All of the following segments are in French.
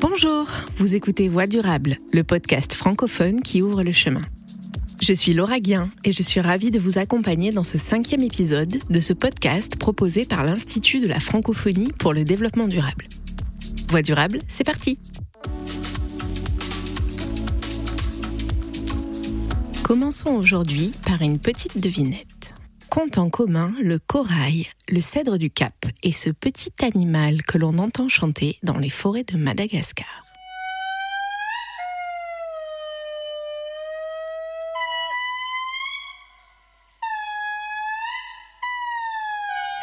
Bonjour, vous écoutez Voix durable, le podcast francophone qui ouvre le chemin. Je suis Laura Guien et je suis ravie de vous accompagner dans ce cinquième épisode de ce podcast proposé par l'Institut de la francophonie pour le développement durable. Voix durable, c'est parti Commençons aujourd'hui par une petite devinette. Compte en commun le corail, le cèdre du Cap et ce petit animal que l'on entend chanter dans les forêts de Madagascar.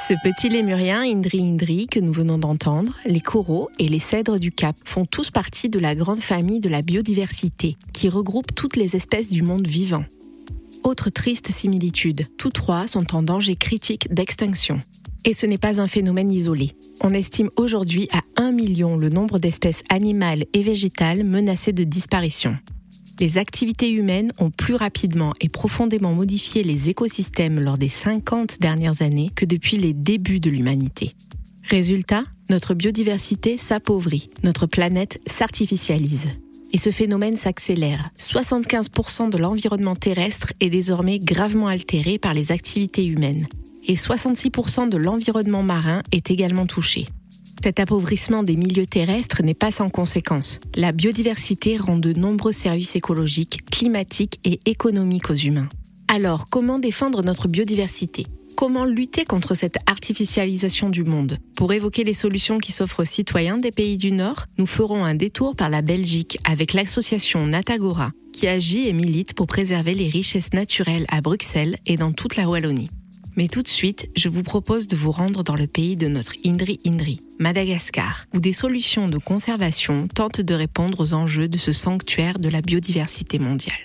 Ce petit lémurien Indri Indri que nous venons d'entendre, les coraux et les cèdres du Cap font tous partie de la grande famille de la biodiversité qui regroupe toutes les espèces du monde vivant. Autre triste similitude, tous trois sont en danger critique d'extinction. Et ce n'est pas un phénomène isolé. On estime aujourd'hui à 1 million le nombre d'espèces animales et végétales menacées de disparition les activités humaines ont plus rapidement et profondément modifié les écosystèmes lors des 50 dernières années que depuis les débuts de l'humanité. Résultat, notre biodiversité s'appauvrit, notre planète s'artificialise. Et ce phénomène s'accélère. 75% de l'environnement terrestre est désormais gravement altéré par les activités humaines. Et 66% de l'environnement marin est également touché. Cet appauvrissement des milieux terrestres n'est pas sans conséquences. La biodiversité rend de nombreux services écologiques, climatiques et économiques aux humains. Alors, comment défendre notre biodiversité? Comment lutter contre cette artificialisation du monde Pour évoquer les solutions qui s'offrent aux citoyens des pays du Nord, nous ferons un détour par la Belgique avec l'association Natagora, qui agit et milite pour préserver les richesses naturelles à Bruxelles et dans toute la Wallonie. Mais tout de suite, je vous propose de vous rendre dans le pays de notre Indri Indri, Madagascar, où des solutions de conservation tentent de répondre aux enjeux de ce sanctuaire de la biodiversité mondiale.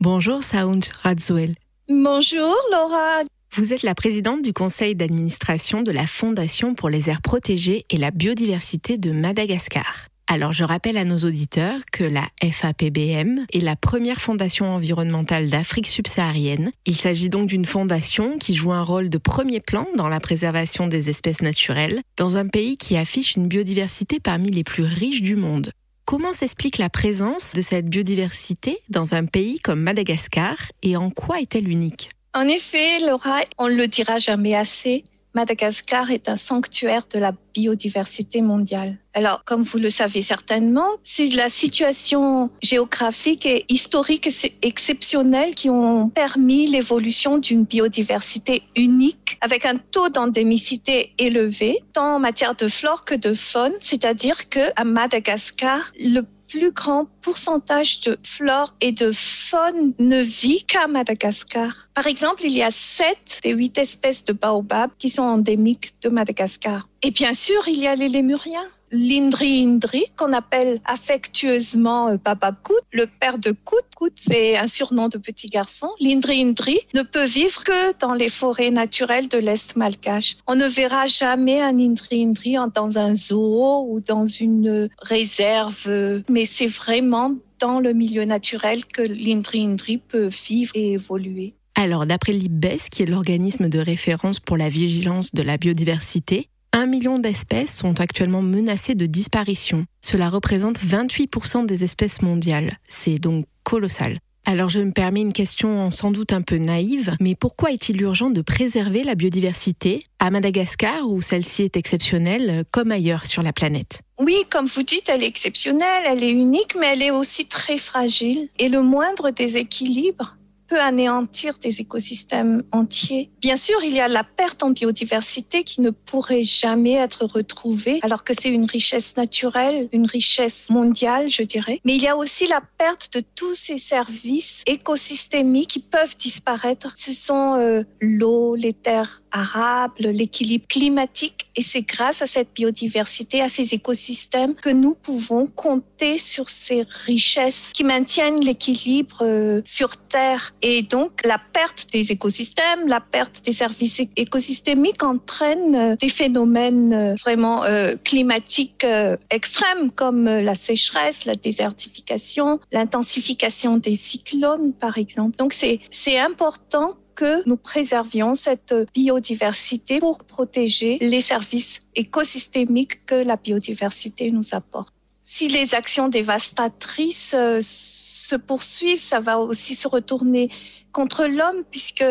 Bonjour Sound Radzuel. Bonjour Laura. Vous êtes la présidente du conseil d'administration de la Fondation pour les aires protégées et la biodiversité de Madagascar. Alors je rappelle à nos auditeurs que la FAPBM est la première fondation environnementale d'Afrique subsaharienne. Il s'agit donc d'une fondation qui joue un rôle de premier plan dans la préservation des espèces naturelles dans un pays qui affiche une biodiversité parmi les plus riches du monde. Comment s'explique la présence de cette biodiversité dans un pays comme Madagascar et en quoi est-elle unique? En effet, Laura, on ne le dira jamais assez, Madagascar est un sanctuaire de la biodiversité mondiale. Alors, comme vous le savez certainement, c'est la situation géographique et historique exceptionnelle qui ont permis l'évolution d'une biodiversité unique avec un taux d'endémicité élevé, tant en matière de flore que de faune. C'est-à-dire que à Madagascar, le plus grand pourcentage de flore et de faune ne vit qu'à Madagascar. Par exemple, il y a sept des huit espèces de baobab qui sont endémiques de Madagascar. Et bien sûr, il y a les lémuriens l'Indri Indri, qu'on appelle affectueusement euh, Papa Kout, le père de Kout. Kout, c'est un surnom de petit garçon. L'Indri Indri ne peut vivre que dans les forêts naturelles de l'Est malgache. On ne verra jamais un Indri Indri dans un zoo ou dans une réserve, mais c'est vraiment dans le milieu naturel que l'Indri Indri peut vivre et évoluer. Alors, d'après l'IBES, qui est l'organisme de référence pour la vigilance de la biodiversité, un million d'espèces sont actuellement menacées de disparition. Cela représente 28% des espèces mondiales. C'est donc colossal. Alors je me permets une question sans doute un peu naïve, mais pourquoi est-il urgent de préserver la biodiversité à Madagascar où celle-ci est exceptionnelle comme ailleurs sur la planète? Oui, comme vous dites, elle est exceptionnelle, elle est unique, mais elle est aussi très fragile. Et le moindre déséquilibre anéantir des écosystèmes entiers. Bien sûr, il y a la perte en biodiversité qui ne pourrait jamais être retrouvée, alors que c'est une richesse naturelle, une richesse mondiale, je dirais. Mais il y a aussi la perte de tous ces services écosystémiques qui peuvent disparaître. Ce sont euh, l'eau, les terres arables, l'équilibre climatique. Et c'est grâce à cette biodiversité, à ces écosystèmes, que nous pouvons compter sur ces richesses qui maintiennent l'équilibre euh, sur Terre. Et donc, la perte des écosystèmes, la perte des services écosystémiques entraîne euh, des phénomènes euh, vraiment climatiques extrêmes comme la sécheresse, la désertification, l'intensification des cyclones, par exemple. Donc, c'est important que nous préservions cette biodiversité pour protéger les services écosystémiques que la biodiversité nous apporte. Si les actions dévastatrices euh, se poursuivent, ça va aussi se retourner contre l'homme puisque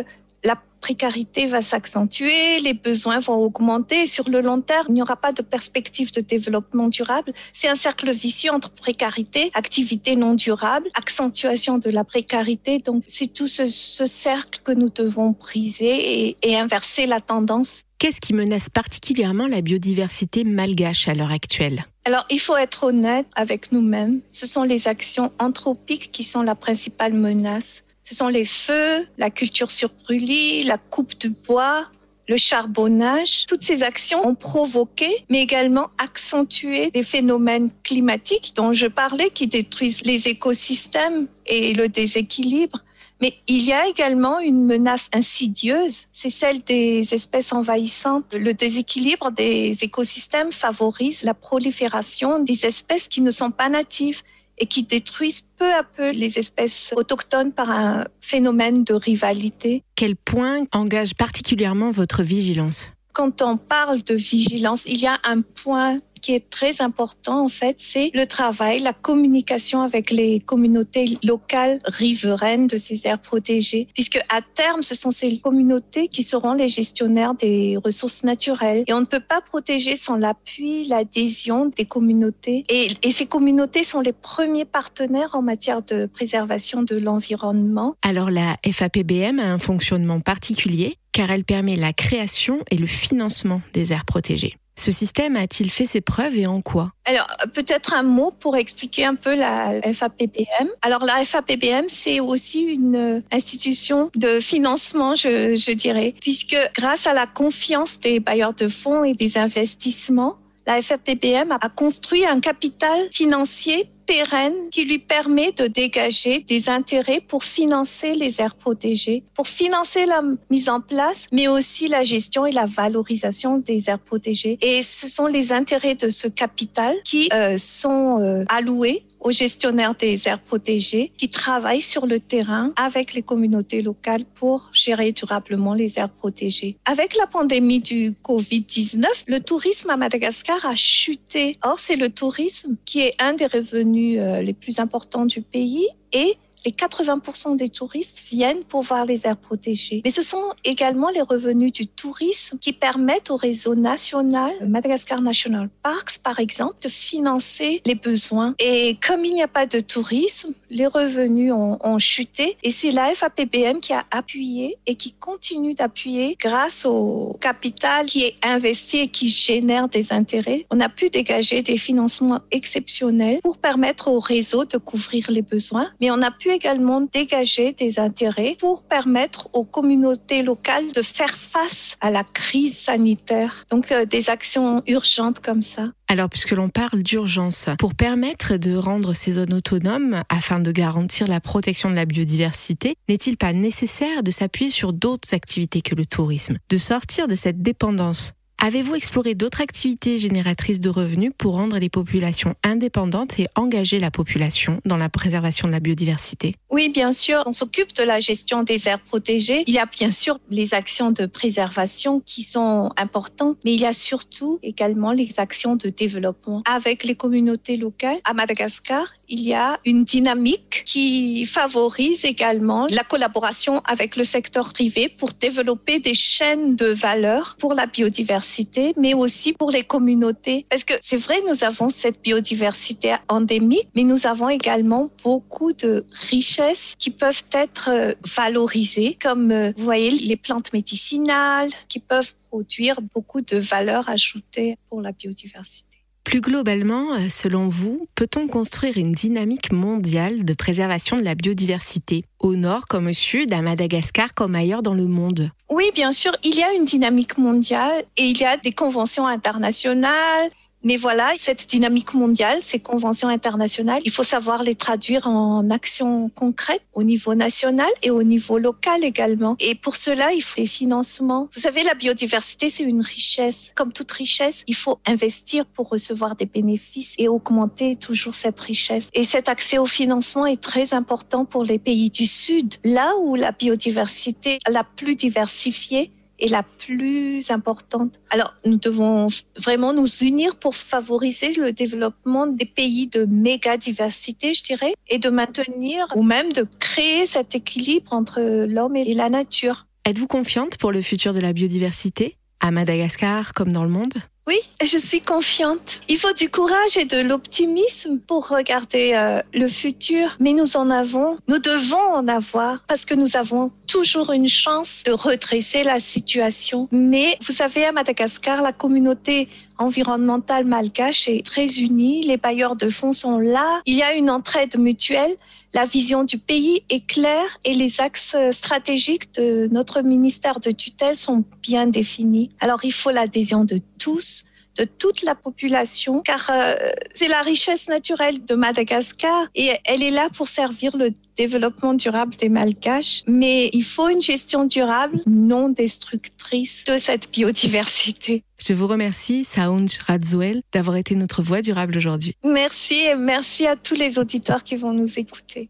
précarité va s'accentuer, les besoins vont augmenter. Sur le long terme, il n'y aura pas de perspective de développement durable. C'est un cercle vicieux entre précarité, activité non durable, accentuation de la précarité. Donc, c'est tout ce, cercle que nous devons briser et, et inverser la tendance. Qu'est-ce qui menace particulièrement la biodiversité malgache à l'heure actuelle? Alors, il faut être honnête avec nous-mêmes. Ce sont les actions anthropiques qui sont la principale menace. Ce sont les feux, la culture sur brûlis, la coupe de bois, le charbonnage. Toutes ces actions ont provoqué, mais également accentué des phénomènes climatiques dont je parlais qui détruisent les écosystèmes et le déséquilibre. Mais il y a également une menace insidieuse, c'est celle des espèces envahissantes. Le déséquilibre des écosystèmes favorise la prolifération des espèces qui ne sont pas natives et qui détruisent peu à peu les espèces autochtones par un phénomène de rivalité. Quel point engage particulièrement votre vigilance? Quand on parle de vigilance, il y a un point qui est très important, en fait, c'est le travail, la communication avec les communautés locales riveraines de ces aires protégées, puisque à terme, ce sont ces communautés qui seront les gestionnaires des ressources naturelles. Et on ne peut pas protéger sans l'appui, l'adhésion des communautés. Et ces communautés sont les premiers partenaires en matière de préservation de l'environnement. Alors la FAPBM a un fonctionnement particulier car elle permet la création et le financement des aires protégées. Ce système a-t-il fait ses preuves et en quoi? Alors, peut-être un mot pour expliquer un peu la FAPBM. Alors, la FAPBM, c'est aussi une institution de financement, je, je dirais, puisque grâce à la confiance des bailleurs de fonds et des investissements, la FAPBM a construit un capital financier pérenne qui lui permet de dégager des intérêts pour financer les aires protégées, pour financer la mise en place, mais aussi la gestion et la valorisation des aires protégées. Et ce sont les intérêts de ce capital qui euh, sont euh, alloués aux gestionnaires des aires protégées qui travaillent sur le terrain avec les communautés locales pour gérer durablement les aires protégées. Avec la pandémie du Covid-19, le tourisme à Madagascar a chuté. Or, c'est le tourisme qui est un des revenus euh, les plus importants du pays et les 80% des touristes viennent pour voir les aires protégées. Mais ce sont également les revenus du tourisme qui permettent au réseau national, Madagascar National Parks par exemple, de financer les besoins. Et comme il n'y a pas de tourisme, les revenus ont, ont chuté. Et c'est la FAPBM qui a appuyé et qui continue d'appuyer grâce au capital qui est investi et qui génère des intérêts. On a pu dégager des financements exceptionnels pour permettre au réseau de couvrir les besoins. Mais on a pu également dégager des intérêts pour permettre aux communautés locales de faire face à la crise sanitaire. Donc euh, des actions urgentes comme ça. Alors, puisque l'on parle d'urgence, pour permettre de rendre ces zones autonomes afin de garantir la protection de la biodiversité, n'est-il pas nécessaire de s'appuyer sur d'autres activités que le tourisme, de sortir de cette dépendance? Avez-vous exploré d'autres activités génératrices de revenus pour rendre les populations indépendantes et engager la population dans la préservation de la biodiversité? Oui, bien sûr. On s'occupe de la gestion des aires protégées. Il y a bien sûr les actions de préservation qui sont importantes, mais il y a surtout également les actions de développement avec les communautés locales. À Madagascar, il y a une dynamique qui favorise également la collaboration avec le secteur privé pour développer des chaînes de valeur pour la biodiversité mais aussi pour les communautés. Parce que c'est vrai, nous avons cette biodiversité endémique, mais nous avons également beaucoup de richesses qui peuvent être euh, valorisées, comme euh, vous voyez les plantes médicinales qui peuvent produire beaucoup de valeur ajoutée pour la biodiversité. Plus globalement, euh, selon vous, peut-on construire une dynamique mondiale de préservation de la biodiversité, au nord comme au sud, à Madagascar comme ailleurs dans le monde? Oui, bien sûr, il y a une dynamique mondiale et il y a des conventions internationales, mais voilà, cette dynamique mondiale, ces conventions internationales, il faut savoir les traduire en actions concrètes au niveau national et au niveau local également. Et pour cela, il faut des financements. Vous savez, la biodiversité, c'est une richesse. Comme toute richesse, il faut investir pour recevoir des bénéfices et augmenter toujours cette richesse. Et cet accès au financement est très important pour les pays du Sud, là où la biodiversité la plus diversifiée est la plus importante. Alors, nous devons vraiment nous unir pour favoriser le développement des pays de méga diversité, je dirais, et de maintenir ou même de créer cet équilibre entre l'homme et la nature. Êtes-vous confiante pour le futur de la biodiversité, à Madagascar comme dans le monde? Oui, je suis confiante. Il faut du courage et de l'optimisme pour regarder euh, le futur, mais nous en avons, nous devons en avoir parce que nous avons toujours une chance de redresser la situation. Mais vous savez, à Madagascar, la communauté environnementale malgache est très unie, les bailleurs de fonds sont là, il y a une entraide mutuelle la vision du pays est claire et les axes stratégiques de notre ministère de tutelle sont bien définis. Alors il faut l'adhésion de tous de toute la population, car euh, c'est la richesse naturelle de Madagascar et elle est là pour servir le développement durable des Malgaches. Mais il faut une gestion durable, non destructrice de cette biodiversité. Je vous remercie, Saounj Radzuel, d'avoir été notre voix durable aujourd'hui. Merci et merci à tous les auditeurs qui vont nous écouter.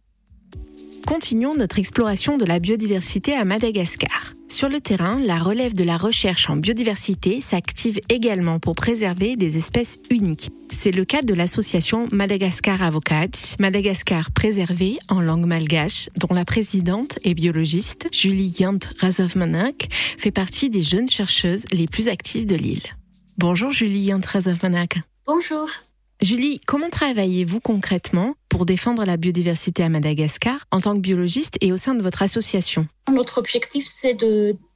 Continuons notre exploration de la biodiversité à Madagascar. Sur le terrain, la relève de la recherche en biodiversité s'active également pour préserver des espèces uniques. C'est le cas de l'association Madagascar Avocat, Madagascar préservé en langue malgache, dont la présidente et biologiste, Julie Yant Razovmanak, fait partie des jeunes chercheuses les plus actives de l'île. Bonjour Julie Yant Razovmanak. Bonjour. Julie, comment travaillez-vous concrètement pour défendre la biodiversité à Madagascar en tant que biologiste et au sein de votre association. Notre objectif, c'est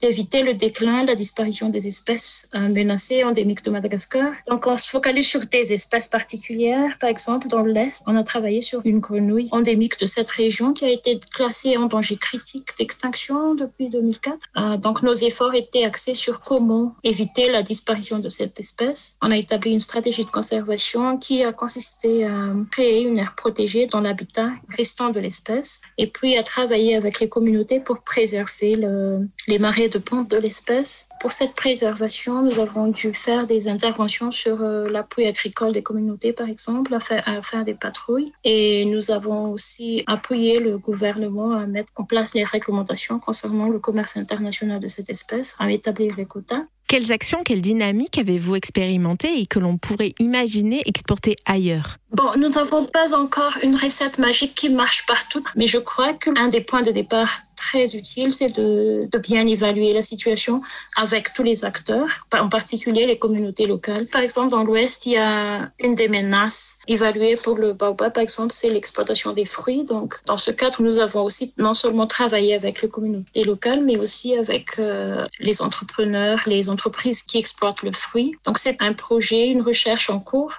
d'éviter le déclin, la disparition des espèces euh, menacées endémiques de Madagascar. Donc, on se focalise sur des espèces particulières. Par exemple, dans l'Est, on a travaillé sur une grenouille endémique de cette région qui a été classée en danger critique d'extinction depuis 2004. Euh, donc, nos efforts étaient axés sur comment éviter la disparition de cette espèce. On a établi une stratégie de conservation qui a consisté à créer une aire protégée dans l'habitat restant de l'espèce et puis à travailler avec les communautés pour préserver le, les marais de ponte de l'espèce. Pour cette préservation, nous avons dû faire des interventions sur euh, l'appui agricole des communautés, par exemple, à faire, à faire, des patrouilles. Et nous avons aussi appuyé le gouvernement à mettre en place les réglementations concernant le commerce international de cette espèce, à établir les quotas. Quelles actions, quelles dynamiques avez-vous expérimentées et que l'on pourrait imaginer exporter ailleurs? Bon, nous n'avons pas encore une recette magique qui marche partout, mais je crois qu'un des points de départ très utile, c'est de, bien évaluer la situation avec tous les acteurs, en particulier les communautés locales. Par exemple, dans l'Ouest, il y a une des menaces évaluées pour le baobab, par exemple, c'est l'exploitation des fruits. Donc, dans ce cadre, nous avons aussi non seulement travaillé avec les communautés locales, mais aussi avec euh, les entrepreneurs, les entreprises qui exploitent le fruit. Donc, c'est un projet, une recherche en cours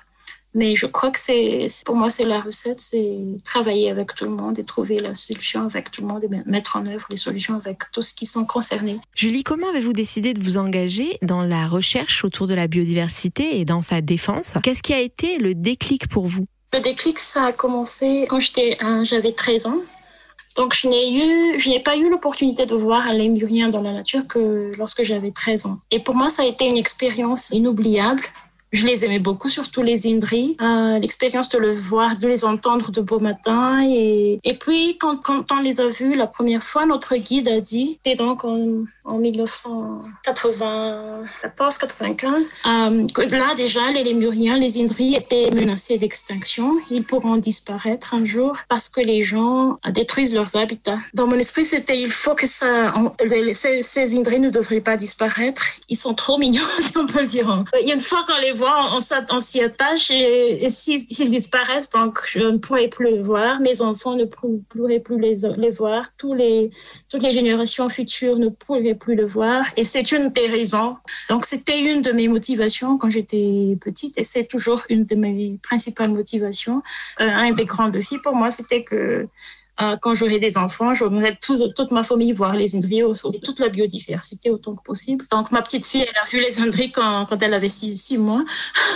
mais je crois que c'est, pour moi, c'est la recette, c'est travailler avec tout le monde et trouver la solution avec tout le monde et mettre en œuvre les solutions avec tous ceux qui sont concernés. Julie, comment avez-vous décidé de vous engager dans la recherche autour de la biodiversité et dans sa défense? Qu'est-ce qui a été le déclic pour vous? Le déclic, ça a commencé quand j'étais, j'avais 13 ans. Donc, je n'ai eu, je n'ai pas eu l'opportunité de voir un lémurien dans la nature que lorsque j'avais 13 ans. Et pour moi, ça a été une expérience inoubliable je les aimais beaucoup, surtout les Indri. Euh, L'expérience de le voir, de les entendre de beau matin. Et, et puis, quand, quand on les a vus la première fois, notre guide a dit, c'était donc en, en 1994-95, euh, que là déjà, les Lémuriens, les Indri étaient menacés d'extinction. Ils pourront disparaître un jour parce que les gens détruisent leurs habitats. Dans mon esprit, c'était il faut que ça, ces, ces Indri ne devraient pas disparaître. Ils sont trop mignons, si on peut le dire. Il y a une fois qu'on les on, s'y attache et, s'ils disparaissent, donc je ne pourrai plus les voir. Mes enfants ne pourraient plus les, voir. Les, toutes les générations futures ne pourraient plus le voir. Et c'est une des raisons. Donc c'était une de mes motivations quand j'étais petite et c'est toujours une de mes principales motivations. Euh, un des grands défis pour moi, c'était que quand j'aurai des enfants, j'aurai toute ma famille voir les indriers et toute la biodiversité autant que possible. Donc, ma petite fille, elle a vu les indriers quand, quand elle avait six, mois.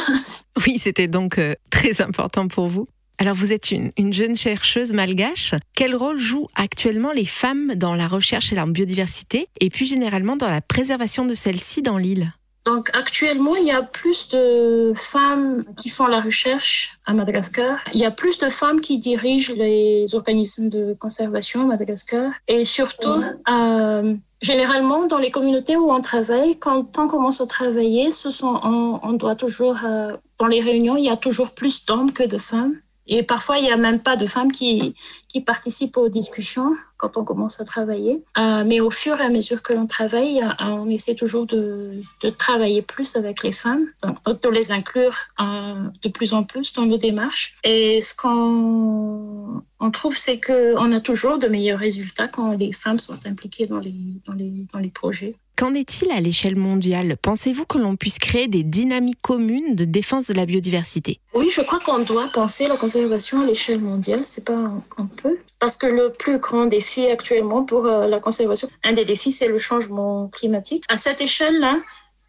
oui, c'était donc euh, très important pour vous. Alors, vous êtes une, une, jeune chercheuse malgache. Quel rôle jouent actuellement les femmes dans la recherche et la biodiversité et plus généralement dans la préservation de celle-ci dans l'île? Donc actuellement, il y a plus de femmes qui font la recherche à Madagascar. Il y a plus de femmes qui dirigent les organismes de conservation à Madagascar. Et surtout, euh, Généralement, dans les communautés où on travaille, quand on commence à travailler, ce sont, on, doit toujours, euh, dans les réunions, il y a toujours plus d'hommes que de femmes. Et parfois, il n'y a même pas de femmes qui, qui participent aux discussions quand on commence à travailler. Euh, mais au fur et à mesure que l'on travaille, euh, on essaie toujours de, de, travailler plus avec les femmes, donc de les inclure euh, de plus en plus dans nos démarches. Et ce qu'on on trouve, c'est qu'on a toujours de meilleurs résultats quand les femmes sont impliquées dans les, dans les, dans les projets. Qu'en est-il à l'échelle mondiale? Pensez-vous que l'on puisse créer des dynamiques communes de défense de la biodiversité? Oui, je crois qu'on doit penser la conservation à l'échelle mondiale. C'est pas un, peu? Parce que le plus grand défi actuellement pour euh, la conservation, un des défis, c'est le changement climatique. À cette échelle-là,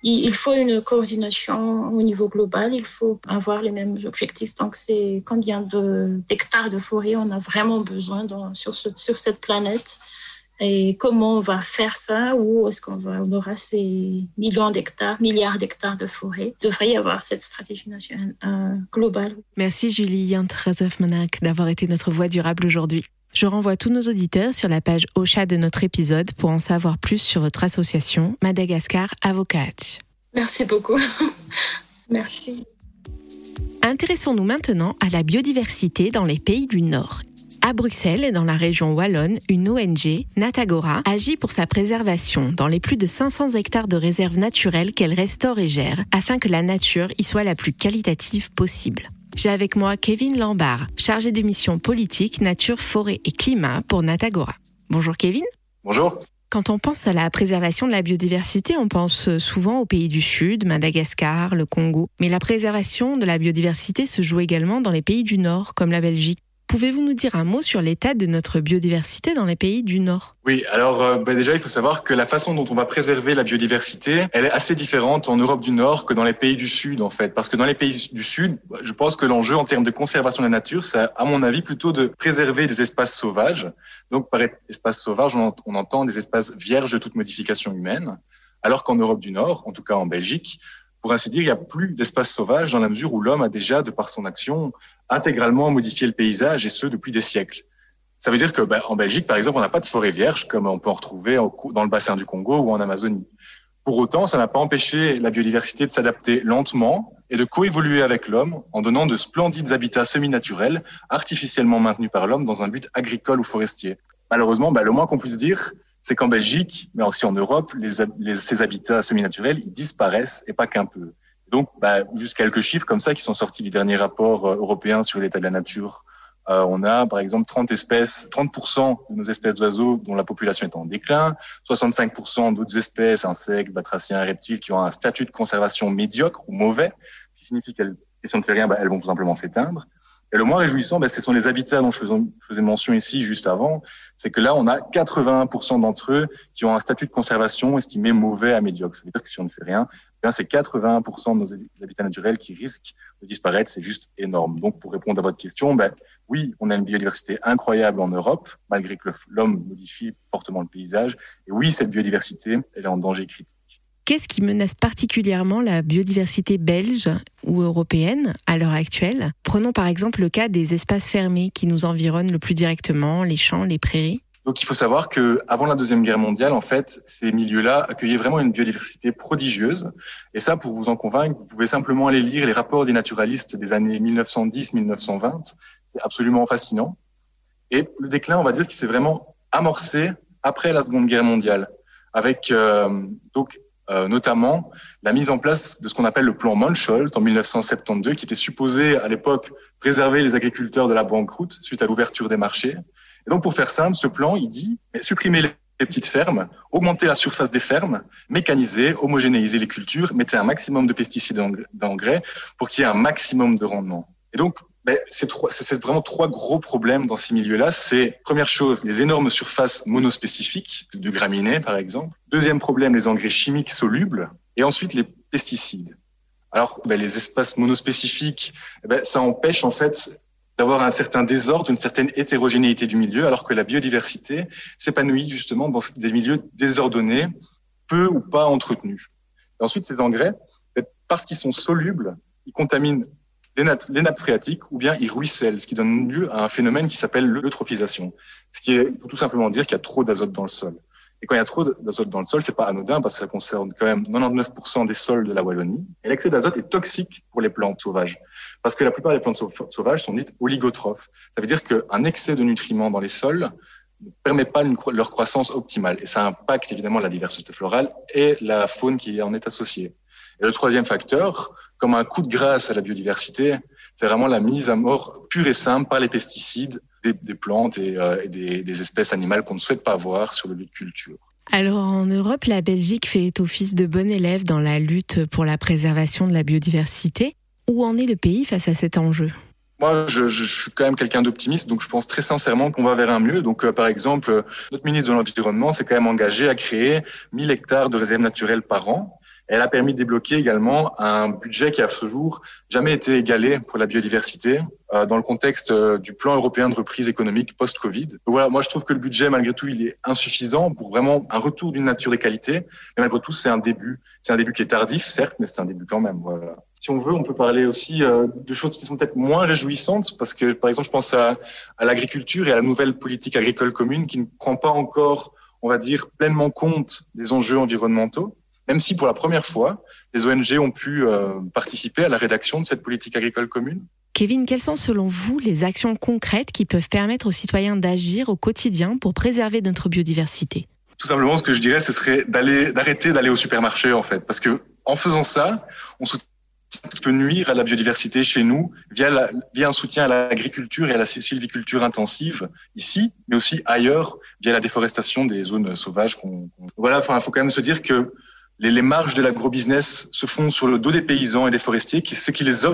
il faut une coordination au niveau global, il faut avoir les mêmes objectifs. Donc, c'est combien d'hectares de, forêt on a vraiment besoin sur cette planète? Et comment on va faire ça Où est-ce qu'on va, on aura ces millions d'hectares, milliards d'hectares de forêt? Il devrait y avoir cette stratégie nationale euh, globale. Merci Julie Yant-Razov-Manak d'avoir été notre voix durable aujourd'hui. Je renvoie tous nos auditeurs sur la page OCHA de notre épisode pour en savoir plus sur votre association Madagascar Avocat. Merci beaucoup. Merci. Intéressons-nous maintenant à la biodiversité dans les pays du Nord à Bruxelles et dans la région wallonne, une ONG, Natagora, agit pour sa préservation dans les plus de 500 hectares de réserves naturelles qu'elle restaure et gère afin que la nature y soit la plus qualitative possible. J'ai avec moi Kevin Lambard, chargé de mission politique, nature, forêt et climat pour Natagora. Bonjour Kevin. Bonjour. Quand on pense à la préservation de la biodiversité, on pense souvent aux pays du Sud, Madagascar, le Congo. Mais la préservation de la biodiversité se joue également dans les pays du Nord, comme la Belgique. Pouvez-vous nous dire un mot sur l'état de notre biodiversité dans les pays du Nord? Oui, alors euh, bah, déjà, il faut savoir que la façon dont on va préserver la biodiversité, elle est assez différente en Europe du Nord que dans les pays du Sud, en fait. Parce que dans les pays du Sud, je pense que l'enjeu en termes de conservation de la nature, c'est à mon avis plutôt de préserver des espaces sauvages. Donc par espace sauvage, on entend des espaces vierges de toute modification humaine. Alors qu'en Europe du Nord, en tout cas en Belgique, pour ainsi dire, il n'y a plus d'espace sauvage dans la mesure où l'homme a déjà, de par son action, intégralement modifié le paysage et ce depuis des siècles. Ça veut dire que bah, en Belgique, par exemple, on n'a pas de forêt vierge comme on peut en retrouver dans le bassin du Congo ou en Amazonie. Pour autant, ça n'a pas empêché la biodiversité de s'adapter lentement et de coévoluer avec l'homme en donnant de splendides habitats semi-naturels artificiellement maintenus par l'homme dans un but agricole ou forestier. Malheureusement, bah, le moins qu'on puisse dire, c'est qu'en Belgique, mais aussi en Europe, les, ces habitats semi-naturels, ils disparaissent et pas qu'un peu. Donc, bah, juste quelques chiffres comme ça qui sont sortis du dernier rapport euh, européen sur l'état de la nature. Euh, on a, par exemple, 30 espèces, 30% de nos espèces d'oiseaux dont la population est en déclin, 65% d'autres espèces, insectes, batraciens, reptiles, qui ont un statut de conservation médiocre ou mauvais, ce qui signifie qu'elles, si on ne fait rien, bah, elles vont tout simplement s'éteindre. Et le moins réjouissant, ben, ce sont les habitats dont je faisais mention ici juste avant. C'est que là, on a 81% d'entre eux qui ont un statut de conservation estimé mauvais à médiocre. Ça veut dire que si on ne fait rien, ben, c'est 81% de nos habitats naturels qui risquent de disparaître. C'est juste énorme. Donc, pour répondre à votre question, ben, oui, on a une biodiversité incroyable en Europe, malgré que l'homme modifie fortement le paysage. Et oui, cette biodiversité, elle est en danger critique. Qu'est-ce qui menace particulièrement la biodiversité belge ou européenne à l'heure actuelle? Prenons par exemple le cas des espaces fermés qui nous environnent le plus directement, les champs, les prairies. Donc il faut savoir que avant la deuxième guerre mondiale, en fait, ces milieux-là accueillaient vraiment une biodiversité prodigieuse. Et ça, pour vous en convaincre, vous pouvez simplement aller lire les rapports des naturalistes des années 1910-1920. C'est absolument fascinant. Et le déclin, on va dire qu'il s'est vraiment amorcé après la Seconde Guerre mondiale, avec euh, donc euh, notamment la mise en place de ce qu'on appelle le plan Mansholt en 1972, qui était supposé à l'époque préserver les agriculteurs de la banqueroute suite à l'ouverture des marchés. Et donc pour faire simple, ce plan, il dit supprimer les petites fermes, augmenter la surface des fermes, mécaniser, homogénéiser les cultures, mettre un maximum de pesticides d'engrais pour qu'il y ait un maximum de rendement. Et donc, ben, c'est vraiment trois gros problèmes dans ces milieux-là. C'est, première chose, les énormes surfaces monospécifiques, du graminées par exemple. Deuxième problème, les engrais chimiques solubles. Et ensuite, les pesticides. Alors, ben, les espaces monospécifiques, ben, ça empêche en fait d'avoir un certain désordre, une certaine hétérogénéité du milieu, alors que la biodiversité s'épanouit justement dans des milieux désordonnés, peu ou pas entretenus. Et ensuite, ces engrais, ben, parce qu'ils sont solubles, ils contaminent les nappes, phréatiques ou bien ils ruissellent, ce qui donne lieu à un phénomène qui s'appelle l'eutrophisation. Ce qui est, faut tout simplement dire qu'il y a trop d'azote dans le sol. Et quand il y a trop d'azote dans le sol, c'est pas anodin parce que ça concerne quand même 99% des sols de la Wallonie. Et l'excès d'azote est toxique pour les plantes sauvages parce que la plupart des plantes sauvages sont dites oligotrophes. Ça veut dire qu'un excès de nutriments dans les sols ne permet pas leur croissance optimale. Et ça impacte évidemment la diversité florale et la faune qui en est associée. Et le troisième facteur, comme un coup de grâce à la biodiversité, c'est vraiment la mise à mort pure et simple par les pesticides des, plantes et, euh, des, espèces animales qu'on ne souhaite pas voir sur le lieu de culture. Alors en Europe, la Belgique fait office de bon élève dans la lutte pour la préservation de la biodiversité. Où en est le pays face à cet enjeu? Moi, je, suis quand même quelqu'un d'optimiste, donc je pense très sincèrement qu'on va vers un mieux. Donc, euh, par exemple, notre ministre de l'Environnement s'est quand même engagé à créer 1000 hectares de réserves naturelles par an elle a permis de débloquer également un budget qui, à ce jour, jamais été égalé pour la biodiversité euh, dans le contexte euh, du plan européen de reprise économique post-Covid. Voilà, moi je trouve que le budget, malgré tout, il est insuffisant pour vraiment un retour d'une nature des qualités. Mais malgré tout, c'est un début. C'est un début qui est tardif, certes, mais c'est un début quand même. Voilà. Si on veut, on peut parler aussi euh, de choses qui sont peut-être moins réjouissantes, parce que, par exemple, je pense à, à l'agriculture et à la nouvelle politique agricole commune qui ne prend pas encore, on va dire, pleinement compte des enjeux environnementaux même si pour la première fois, les ONG ont pu euh, participer à la rédaction de cette politique agricole commune. Kevin, quelles sont selon vous les actions concrètes qui peuvent permettre aux citoyens d'agir au quotidien pour préserver notre biodiversité? Tout simplement, ce que je dirais, ce serait d'aller, d'arrêter d'aller au supermarché, en fait, parce que en faisant ça, on peut nuire à la biodiversité chez nous via, via un soutien à l'agriculture et à la sylviculture intensive ici, mais aussi ailleurs via la déforestation des zones sauvages. Voilà, enfin, il faut quand même se dire que les, marges de l'agrobusiness se font sur le dos des paysans et des forestiers, ce qui les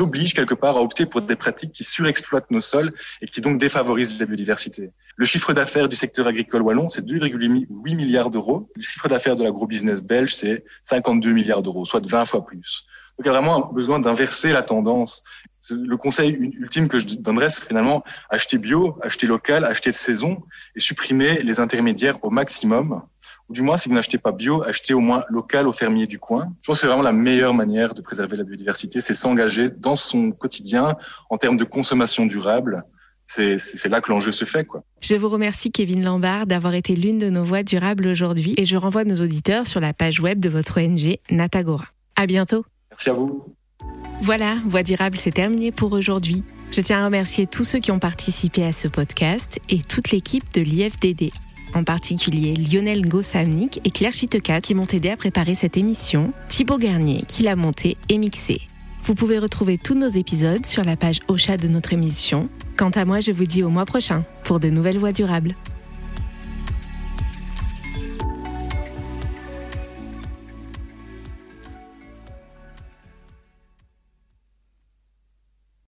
oblige quelque part à opter pour des pratiques qui surexploitent nos sols et qui donc défavorisent la biodiversité. Le chiffre d'affaires du secteur agricole wallon, c'est 2,8 milliards d'euros. Le chiffre d'affaires de l'agrobusiness belge, c'est 52 milliards d'euros, soit 20 fois plus. Donc il y a vraiment besoin d'inverser la tendance. Le conseil ultime que je donnerais, c'est finalement acheter bio, acheter local, acheter de saison et supprimer les intermédiaires au maximum ou du moins si vous n'achetez pas bio, achetez au moins local au fermier du coin. Je pense que c'est vraiment la meilleure manière de préserver la biodiversité, c'est s'engager dans son quotidien en termes de consommation durable. C'est là que l'enjeu se fait. Quoi. Je vous remercie Kevin Lambert d'avoir été l'une de nos voix durables aujourd'hui et je renvoie nos auditeurs sur la page web de votre ONG Natagora. À bientôt. Merci à vous. Voilà, Voix durable, c'est terminé pour aujourd'hui. Je tiens à remercier tous ceux qui ont participé à ce podcast et toute l'équipe de l'IFDD en particulier Lionel Gossamnik et Claire Chitecat qui m'ont aidé à préparer cette émission, Thibaut Garnier qui l'a montée et mixée. Vous pouvez retrouver tous nos épisodes sur la page Ocha de notre émission. Quant à moi, je vous dis au mois prochain pour de nouvelles voies durables.